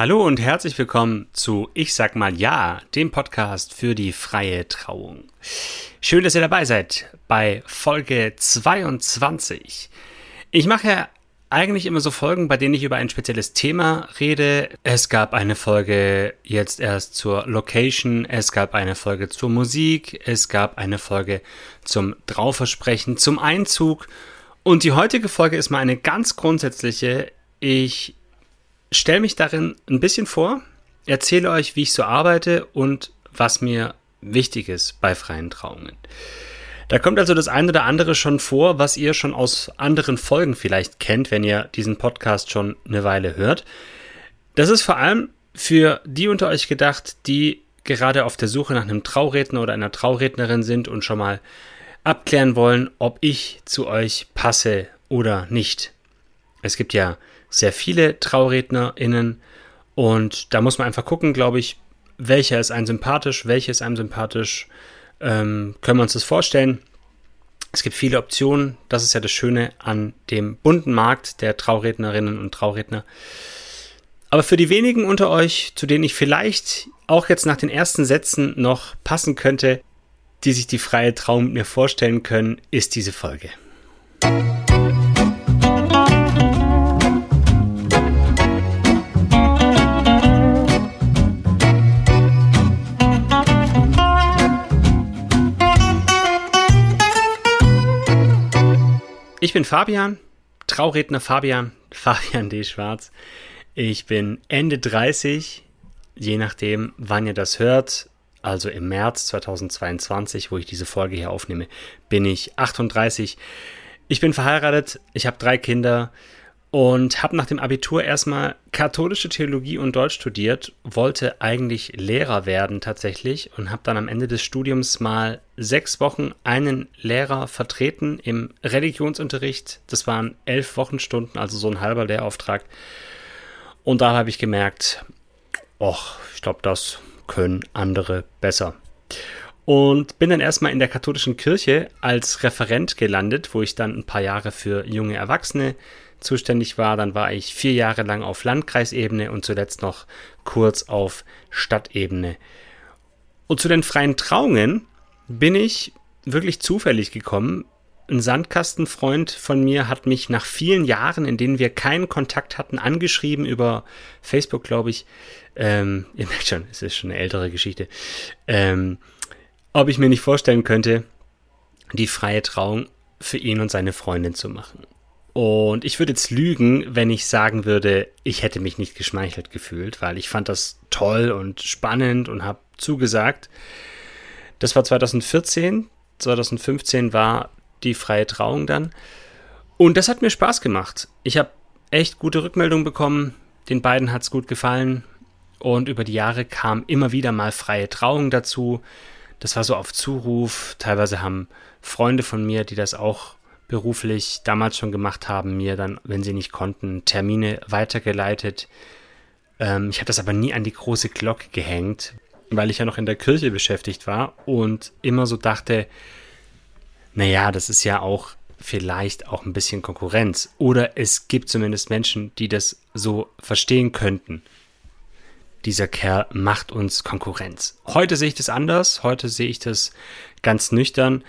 Hallo und herzlich willkommen zu Ich sag mal Ja, dem Podcast für die freie Trauung. Schön, dass ihr dabei seid bei Folge 22. Ich mache ja eigentlich immer so Folgen, bei denen ich über ein spezielles Thema rede. Es gab eine Folge jetzt erst zur Location, es gab eine Folge zur Musik, es gab eine Folge zum Trauversprechen, zum Einzug. Und die heutige Folge ist mal eine ganz grundsätzliche. Ich stelle mich darin ein bisschen vor, erzähle euch, wie ich so arbeite und was mir wichtig ist bei freien Trauungen. Da kommt also das eine oder andere schon vor, was ihr schon aus anderen Folgen vielleicht kennt, wenn ihr diesen Podcast schon eine Weile hört. Das ist vor allem für die unter euch gedacht, die gerade auf der Suche nach einem Trauredner oder einer Traurednerin sind und schon mal abklären wollen, ob ich zu euch passe oder nicht. Es gibt ja sehr viele TraurednerInnen und da muss man einfach gucken, glaube ich, welcher ist einem sympathisch, welcher ist einem sympathisch, ähm, können wir uns das vorstellen. Es gibt viele Optionen, das ist ja das Schöne an dem bunten Markt der Traurednerinnen und Trauredner. Aber für die wenigen unter euch, zu denen ich vielleicht auch jetzt nach den ersten Sätzen noch passen könnte, die sich die freie Trauung mit mir vorstellen können, ist diese Folge. Ich bin Fabian, Trauredner Fabian, Fabian D. Schwarz. Ich bin Ende 30, je nachdem, wann ihr das hört. Also im März 2022, wo ich diese Folge hier aufnehme, bin ich 38. Ich bin verheiratet, ich habe drei Kinder und habe nach dem Abitur erstmal katholische Theologie und Deutsch studiert, wollte eigentlich Lehrer werden tatsächlich und habe dann am Ende des Studiums mal sechs Wochen einen Lehrer vertreten im Religionsunterricht. Das waren elf Wochenstunden, also so ein halber Lehrauftrag. Und da habe ich gemerkt, och, ich glaube, das können andere besser. Und bin dann erstmal in der katholischen Kirche als Referent gelandet, wo ich dann ein paar Jahre für junge Erwachsene zuständig war. Dann war ich vier Jahre lang auf Landkreisebene und zuletzt noch kurz auf Stadtebene. Und zu den freien Trauungen bin ich wirklich zufällig gekommen. Ein Sandkastenfreund von mir hat mich nach vielen Jahren, in denen wir keinen Kontakt hatten, angeschrieben über Facebook, glaube ich. Ähm, ihr merkt schon, es ist schon eine ältere Geschichte. Ähm, ob ich mir nicht vorstellen könnte, die freie Trauung für ihn und seine Freundin zu machen. Und ich würde jetzt lügen, wenn ich sagen würde, ich hätte mich nicht geschmeichelt gefühlt, weil ich fand das toll und spannend und habe zugesagt. Das war 2014, 2015 war die freie Trauung dann. Und das hat mir Spaß gemacht. Ich habe echt gute Rückmeldungen bekommen. Den beiden hat es gut gefallen. Und über die Jahre kam immer wieder mal freie Trauung dazu. Das war so auf Zuruf. Teilweise haben Freunde von mir, die das auch beruflich damals schon gemacht haben, mir dann, wenn sie nicht konnten, Termine weitergeleitet. Ähm, ich habe das aber nie an die große Glocke gehängt, weil ich ja noch in der Kirche beschäftigt war und immer so dachte, naja, das ist ja auch vielleicht auch ein bisschen Konkurrenz. Oder es gibt zumindest Menschen, die das so verstehen könnten. Dieser Kerl macht uns Konkurrenz. Heute sehe ich das anders. Heute sehe ich das ganz nüchtern.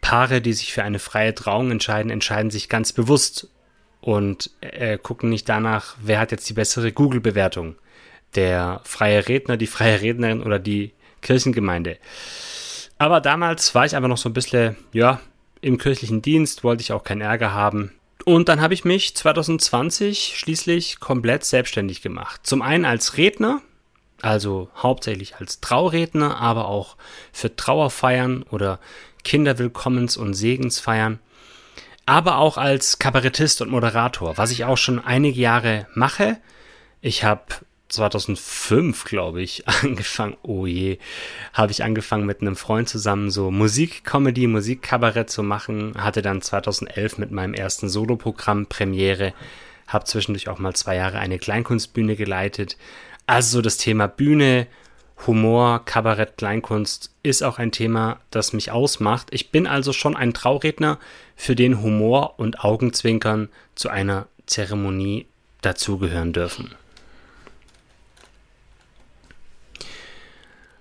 Paare, die sich für eine freie Trauung entscheiden, entscheiden sich ganz bewusst und äh, gucken nicht danach, wer hat jetzt die bessere Google-Bewertung. Der freie Redner, die freie Rednerin oder die Kirchengemeinde. Aber damals war ich einfach noch so ein bisschen, ja, im kirchlichen Dienst, wollte ich auch keinen Ärger haben. Und dann habe ich mich 2020 schließlich komplett selbstständig gemacht. Zum einen als Redner, also hauptsächlich als Trauredner, aber auch für Trauerfeiern oder Kinderwillkommens- und Segensfeiern, aber auch als Kabarettist und Moderator, was ich auch schon einige Jahre mache. Ich habe 2005, glaube ich, angefangen, oh je, habe ich angefangen mit einem Freund zusammen so Musikcomedy, Musikkabarett zu machen, hatte dann 2011 mit meinem ersten Soloprogramm Premiere, habe zwischendurch auch mal zwei Jahre eine Kleinkunstbühne geleitet. Also so das Thema Bühne, Humor, Kabarett, Kleinkunst ist auch ein Thema, das mich ausmacht. Ich bin also schon ein Trauredner, für den Humor und Augenzwinkern zu einer Zeremonie dazugehören dürfen.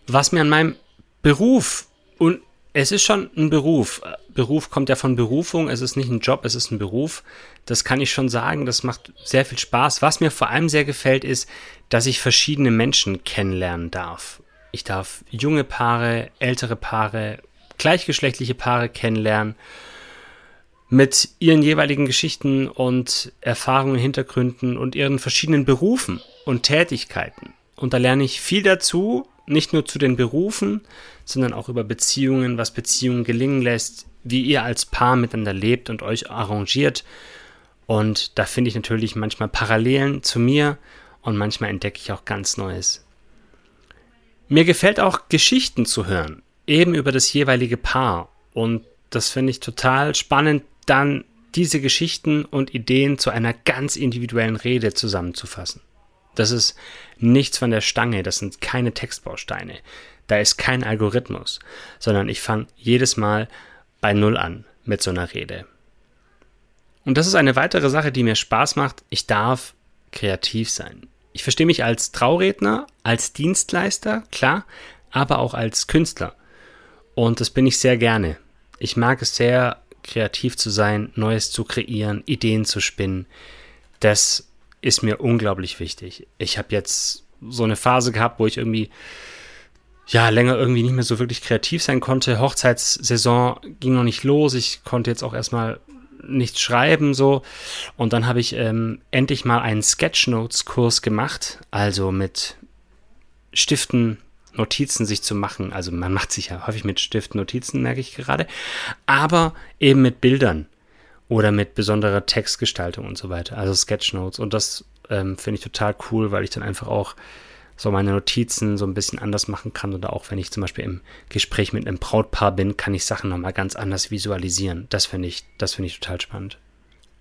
Was mir an meinem Beruf und es ist schon ein Beruf. Beruf kommt ja von Berufung. Es ist nicht ein Job, es ist ein Beruf. Das kann ich schon sagen. Das macht sehr viel Spaß. Was mir vor allem sehr gefällt, ist, dass ich verschiedene Menschen kennenlernen darf. Ich darf junge Paare, ältere Paare, gleichgeschlechtliche Paare kennenlernen mit ihren jeweiligen Geschichten und Erfahrungen, Hintergründen und ihren verschiedenen Berufen und Tätigkeiten. Und da lerne ich viel dazu, nicht nur zu den Berufen, sondern auch über Beziehungen, was Beziehungen gelingen lässt, wie ihr als Paar miteinander lebt und euch arrangiert. Und da finde ich natürlich manchmal Parallelen zu mir und manchmal entdecke ich auch ganz Neues. Mir gefällt auch Geschichten zu hören, eben über das jeweilige Paar. Und das finde ich total spannend, dann diese Geschichten und Ideen zu einer ganz individuellen Rede zusammenzufassen. Das ist nichts von der Stange, das sind keine Textbausteine. Da ist kein Algorithmus, sondern ich fange jedes Mal bei Null an mit so einer Rede. Und das ist eine weitere Sache, die mir Spaß macht. Ich darf kreativ sein. Ich verstehe mich als Trauredner, als Dienstleister, klar, aber auch als Künstler. Und das bin ich sehr gerne. Ich mag es sehr, kreativ zu sein, Neues zu kreieren, Ideen zu spinnen. Das ist mir unglaublich wichtig. Ich habe jetzt so eine Phase gehabt, wo ich irgendwie ja länger irgendwie nicht mehr so wirklich kreativ sein konnte. Hochzeitssaison ging noch nicht los. Ich konnte jetzt auch erstmal nichts schreiben so und dann habe ich ähm, endlich mal einen Sketchnotes-Kurs gemacht, also mit Stiften Notizen sich zu machen. Also man macht sich ja häufig mit Stiften Notizen, merke ich gerade, aber eben mit Bildern oder mit besonderer Textgestaltung und so weiter, also Sketchnotes. Und das ähm, finde ich total cool, weil ich dann einfach auch so meine Notizen so ein bisschen anders machen kann oder auch wenn ich zum Beispiel im Gespräch mit einem Brautpaar bin, kann ich Sachen nochmal ganz anders visualisieren. Das finde ich, das ich total spannend.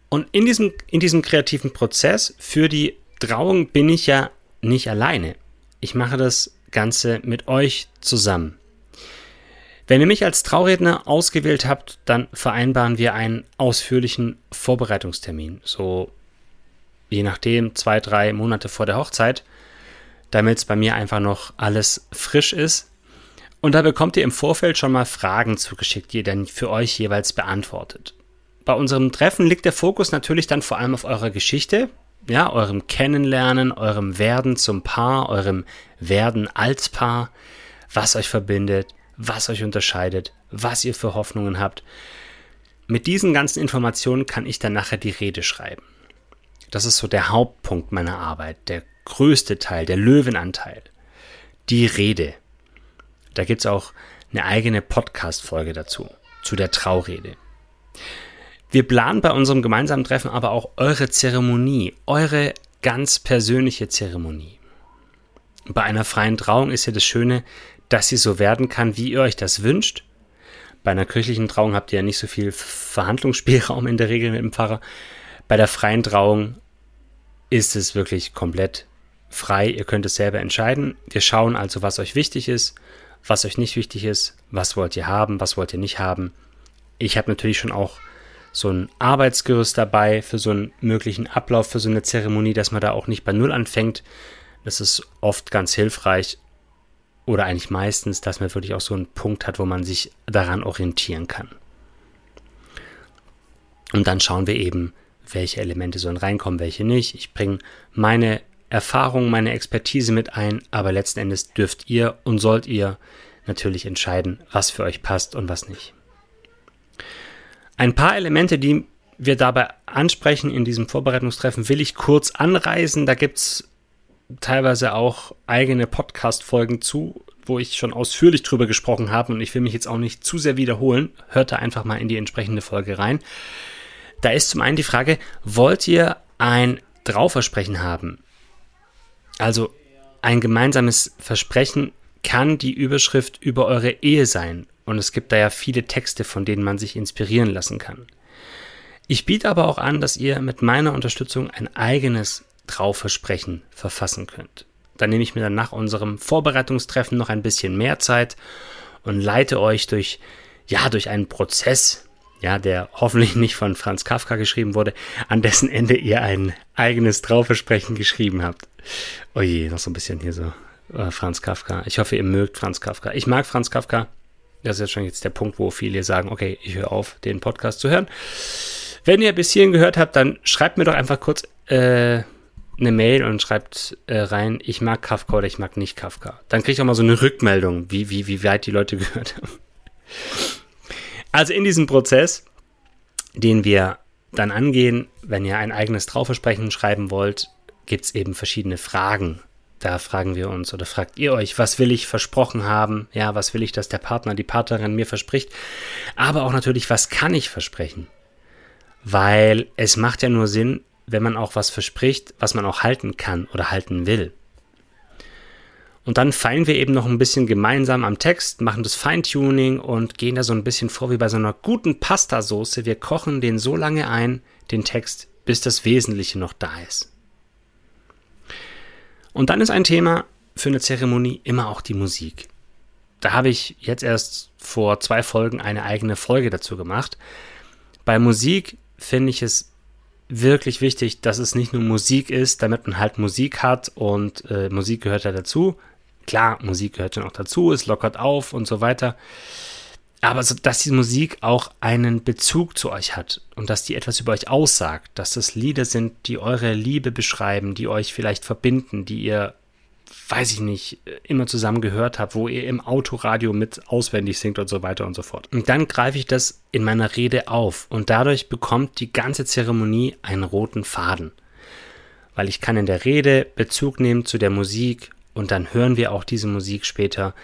Und in diesem, in diesem kreativen Prozess für die Trauung bin ich ja nicht alleine. Ich mache das Ganze mit euch zusammen. Wenn ihr mich als Trauredner ausgewählt habt, dann vereinbaren wir einen ausführlichen Vorbereitungstermin. So je nachdem zwei, drei Monate vor der Hochzeit, damit es bei mir einfach noch alles frisch ist. Und da bekommt ihr im Vorfeld schon mal Fragen zugeschickt, die ihr dann für euch jeweils beantwortet. Bei unserem Treffen liegt der Fokus natürlich dann vor allem auf eurer Geschichte, ja, eurem Kennenlernen, eurem Werden zum Paar, eurem Werden als Paar, was euch verbindet, was euch unterscheidet, was ihr für Hoffnungen habt. Mit diesen ganzen Informationen kann ich dann nachher die Rede schreiben. Das ist so der Hauptpunkt meiner Arbeit, der größte Teil, der Löwenanteil. Die Rede. Da gibt es auch eine eigene Podcast-Folge dazu, zu der Traurede. Wir planen bei unserem gemeinsamen Treffen aber auch eure Zeremonie, eure ganz persönliche Zeremonie. Bei einer freien Trauung ist ja das Schöne, dass sie so werden kann, wie ihr euch das wünscht. Bei einer kirchlichen Trauung habt ihr ja nicht so viel Verhandlungsspielraum in der Regel mit dem Pfarrer. Bei der freien Trauung ist es wirklich komplett frei. Ihr könnt es selber entscheiden. Wir schauen also, was euch wichtig ist, was euch nicht wichtig ist, was wollt ihr haben, was wollt ihr nicht haben. Ich habe natürlich schon auch so ein Arbeitsgerüst dabei für so einen möglichen Ablauf für so eine Zeremonie, dass man da auch nicht bei Null anfängt. Das ist oft ganz hilfreich oder eigentlich meistens, dass man wirklich auch so einen Punkt hat, wo man sich daran orientieren kann. Und dann schauen wir eben, welche Elemente sollen reinkommen, welche nicht. Ich bringe meine Erfahrung, meine Expertise mit ein, aber letzten Endes dürft ihr und sollt ihr natürlich entscheiden, was für euch passt und was nicht. Ein paar Elemente, die wir dabei ansprechen in diesem Vorbereitungstreffen, will ich kurz anreisen. Da gibt es teilweise auch eigene Podcast-Folgen zu, wo ich schon ausführlich drüber gesprochen habe und ich will mich jetzt auch nicht zu sehr wiederholen. Hört da einfach mal in die entsprechende Folge rein. Da ist zum einen die Frage, wollt ihr ein Trauversprechen haben? Also ein gemeinsames Versprechen kann die Überschrift über eure Ehe sein und es gibt da ja viele Texte, von denen man sich inspirieren lassen kann. Ich biete aber auch an, dass ihr mit meiner Unterstützung ein eigenes Trauversprechen verfassen könnt. Dann nehme ich mir dann nach unserem Vorbereitungstreffen noch ein bisschen mehr Zeit und leite euch durch, ja, durch einen Prozess, ja, der hoffentlich nicht von Franz Kafka geschrieben wurde, an dessen Ende ihr ein eigenes Trauversprechen geschrieben habt. Oje, noch so ein bisschen hier so äh, Franz Kafka. Ich hoffe, ihr mögt Franz Kafka. Ich mag Franz Kafka. Das ist jetzt schon jetzt der Punkt, wo viele sagen, okay, ich höre auf, den Podcast zu hören. Wenn ihr bis hierhin gehört habt, dann schreibt mir doch einfach kurz äh, eine Mail und schreibt äh, rein, ich mag Kafka oder ich mag nicht Kafka. Dann kriege ich auch mal so eine Rückmeldung, wie, wie, wie weit die Leute gehört haben. Also in diesem Prozess, den wir dann angehen, wenn ihr ein eigenes Trauversprechen schreiben wollt, gibt es eben verschiedene Fragen. Da fragen wir uns oder fragt ihr euch, was will ich versprochen haben? Ja, was will ich, dass der Partner, die Partnerin mir verspricht? Aber auch natürlich, was kann ich versprechen? Weil es macht ja nur Sinn, wenn man auch was verspricht, was man auch halten kann oder halten will. Und dann feilen wir eben noch ein bisschen gemeinsam am Text, machen das Feintuning und gehen da so ein bisschen vor wie bei so einer guten Pastasoße. Wir kochen den so lange ein, den Text, bis das Wesentliche noch da ist. Und dann ist ein Thema für eine Zeremonie immer auch die Musik. Da habe ich jetzt erst vor zwei Folgen eine eigene Folge dazu gemacht. Bei Musik finde ich es wirklich wichtig, dass es nicht nur Musik ist, damit man halt Musik hat und äh, Musik gehört ja dazu. Klar, Musik gehört ja auch dazu, es lockert auf und so weiter. Aber so, dass die Musik auch einen Bezug zu euch hat und dass die etwas über euch aussagt, dass das Lieder sind, die eure Liebe beschreiben, die euch vielleicht verbinden, die ihr weiß ich nicht, immer zusammen gehört habt, wo ihr im Autoradio mit auswendig singt und so weiter und so fort. Und dann greife ich das in meiner Rede auf und dadurch bekommt die ganze Zeremonie einen roten Faden. Weil ich kann in der Rede Bezug nehmen zu der Musik und dann hören wir auch diese Musik später.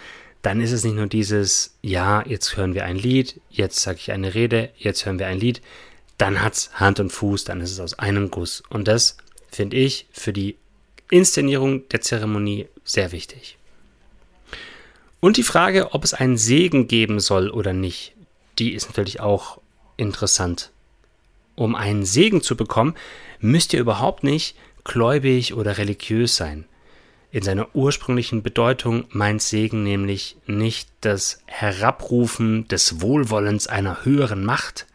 Dann ist es nicht nur dieses, ja, jetzt hören wir ein Lied, jetzt sage ich eine Rede, jetzt hören wir ein Lied. Dann hat es Hand und Fuß, dann ist es aus einem Guss. Und das finde ich für die Inszenierung der Zeremonie sehr wichtig. Und die Frage, ob es einen Segen geben soll oder nicht, die ist natürlich auch interessant. Um einen Segen zu bekommen, müsst ihr überhaupt nicht gläubig oder religiös sein. In seiner ursprünglichen Bedeutung meint Segen nämlich nicht das Herabrufen des Wohlwollens einer höheren Macht,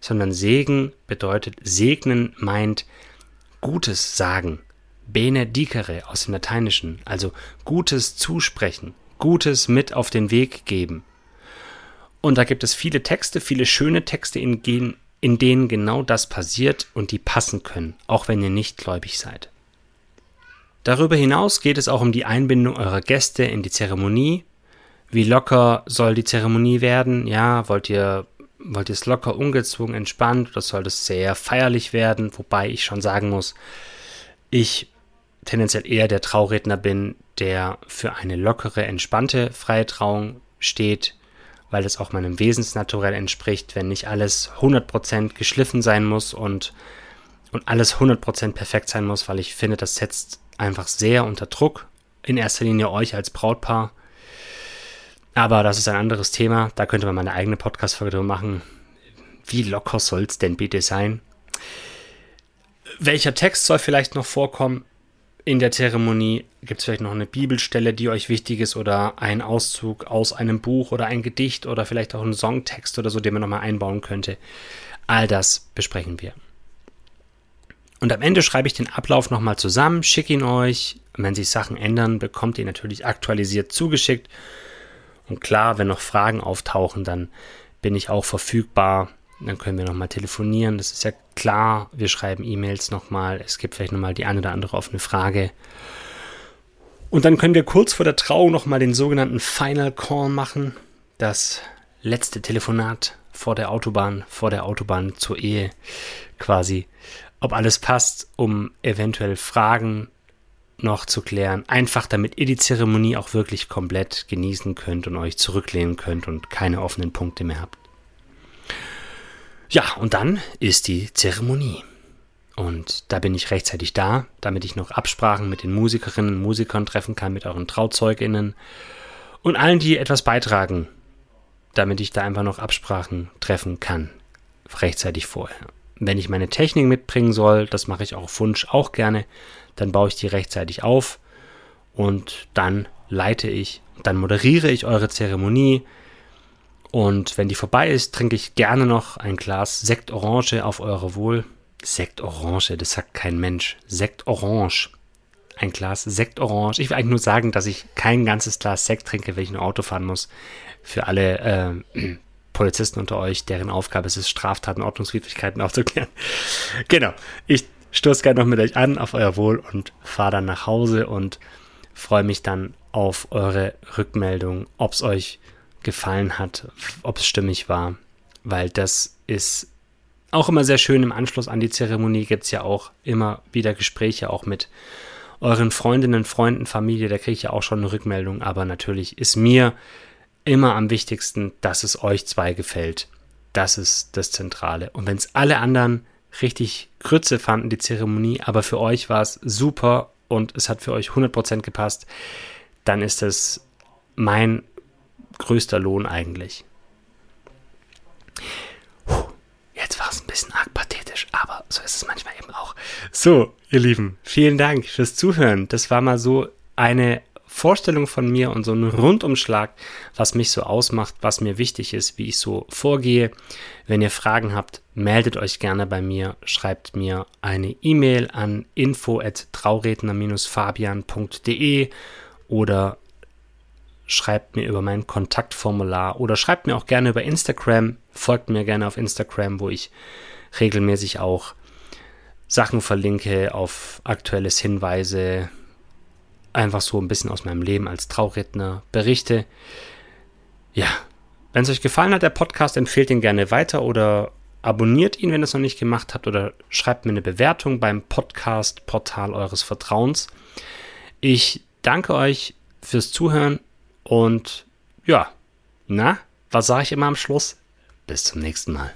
sondern Segen bedeutet segnen meint Gutes sagen, benedicere aus dem Lateinischen, also Gutes zusprechen, Gutes mit auf den Weg geben. Und da gibt es viele Texte, viele schöne Texte, in, in denen genau das passiert und die passen können, auch wenn ihr nicht gläubig seid. Darüber hinaus geht es auch um die Einbindung eurer Gäste in die Zeremonie. Wie locker soll die Zeremonie werden? Ja, wollt ihr, wollt ihr es locker, ungezwungen, entspannt oder soll es sehr feierlich werden? Wobei ich schon sagen muss, ich tendenziell eher der Trauredner bin, der für eine lockere, entspannte freie Trauung steht, weil es auch meinem Wesensnaturell entspricht, wenn nicht alles 100% geschliffen sein muss und, und alles 100% perfekt sein muss, weil ich finde, das setzt einfach sehr unter Druck, in erster Linie euch als Brautpaar. Aber das ist ein anderes Thema, da könnte man mal eine eigene Podcast-Folge drüber machen. Wie locker soll es denn bitte sein? Welcher Text soll vielleicht noch vorkommen? In der Zeremonie gibt es vielleicht noch eine Bibelstelle, die euch wichtig ist oder ein Auszug aus einem Buch oder ein Gedicht oder vielleicht auch ein Songtext oder so, den man nochmal einbauen könnte. All das besprechen wir. Und am Ende schreibe ich den Ablauf nochmal zusammen, schicke ihn euch. Wenn sich Sachen ändern, bekommt ihr natürlich aktualisiert zugeschickt. Und klar, wenn noch Fragen auftauchen, dann bin ich auch verfügbar. Dann können wir nochmal telefonieren. Das ist ja klar. Wir schreiben E-Mails nochmal. Es gibt vielleicht nochmal die eine oder andere offene Frage. Und dann können wir kurz vor der Trauung nochmal den sogenannten Final Call machen. Das letzte Telefonat vor der Autobahn, vor der Autobahn zur Ehe quasi. Ob alles passt, um eventuell Fragen noch zu klären. Einfach damit ihr die Zeremonie auch wirklich komplett genießen könnt und euch zurücklehnen könnt und keine offenen Punkte mehr habt. Ja, und dann ist die Zeremonie. Und da bin ich rechtzeitig da, damit ich noch Absprachen mit den Musikerinnen und Musikern treffen kann, mit euren TrauzeugInnen und allen, die etwas beitragen, damit ich da einfach noch Absprachen treffen kann, rechtzeitig vorher. Wenn ich meine Technik mitbringen soll, das mache ich auch auf Wunsch auch gerne, dann baue ich die rechtzeitig auf und dann leite ich, dann moderiere ich eure Zeremonie, und wenn die vorbei ist, trinke ich gerne noch ein Glas Sekt Orange auf eure Wohl. Sekt Orange, das sagt kein Mensch. Sekt Orange. ein Glas Sekt Orange. Ich will eigentlich nur sagen, dass ich kein ganzes Glas Sekt trinke, wenn ich ein Auto fahren muss. Für alle äh, Polizisten unter euch, deren Aufgabe es ist, Straftaten, Ordnungswidrigkeiten aufzuklären. Genau. Ich stoße gerne noch mit euch an auf euer Wohl und fahre dann nach Hause und freue mich dann auf eure Rückmeldung, ob es euch gefallen hat, ob es stimmig war, weil das ist auch immer sehr schön. Im Anschluss an die Zeremonie gibt es ja auch immer wieder Gespräche, auch mit euren Freundinnen, Freunden, Familie. Da kriege ich ja auch schon eine Rückmeldung. Aber natürlich ist mir immer am wichtigsten, dass es euch zwei gefällt. Das ist das Zentrale. Und wenn es alle anderen richtig Grütze fanden, die Zeremonie, aber für euch war es super und es hat für euch 100% gepasst, dann ist es mein größter Lohn eigentlich. Jetzt war es ein bisschen arg pathetisch, aber so ist es manchmal eben auch. So, ihr Lieben, vielen Dank fürs Zuhören. Das war mal so eine Vorstellung von mir und so ein Rundumschlag, was mich so ausmacht, was mir wichtig ist, wie ich so vorgehe. Wenn ihr Fragen habt, meldet euch gerne bei mir, schreibt mir eine E-Mail an info@trauredner-fabian.de oder schreibt mir über mein Kontaktformular oder schreibt mir auch gerne über Instagram. Folgt mir gerne auf Instagram, wo ich regelmäßig auch Sachen verlinke auf aktuelles Hinweise, einfach so ein bisschen aus meinem Leben als Trauredner berichte. Ja, wenn es euch gefallen hat, der Podcast, empfehlt ihn gerne weiter oder abonniert ihn, wenn ihr es noch nicht gemacht habt, oder schreibt mir eine Bewertung beim Podcast-Portal eures Vertrauens. Ich danke euch fürs Zuhören und ja, na, was sage ich immer am Schluss? Bis zum nächsten Mal.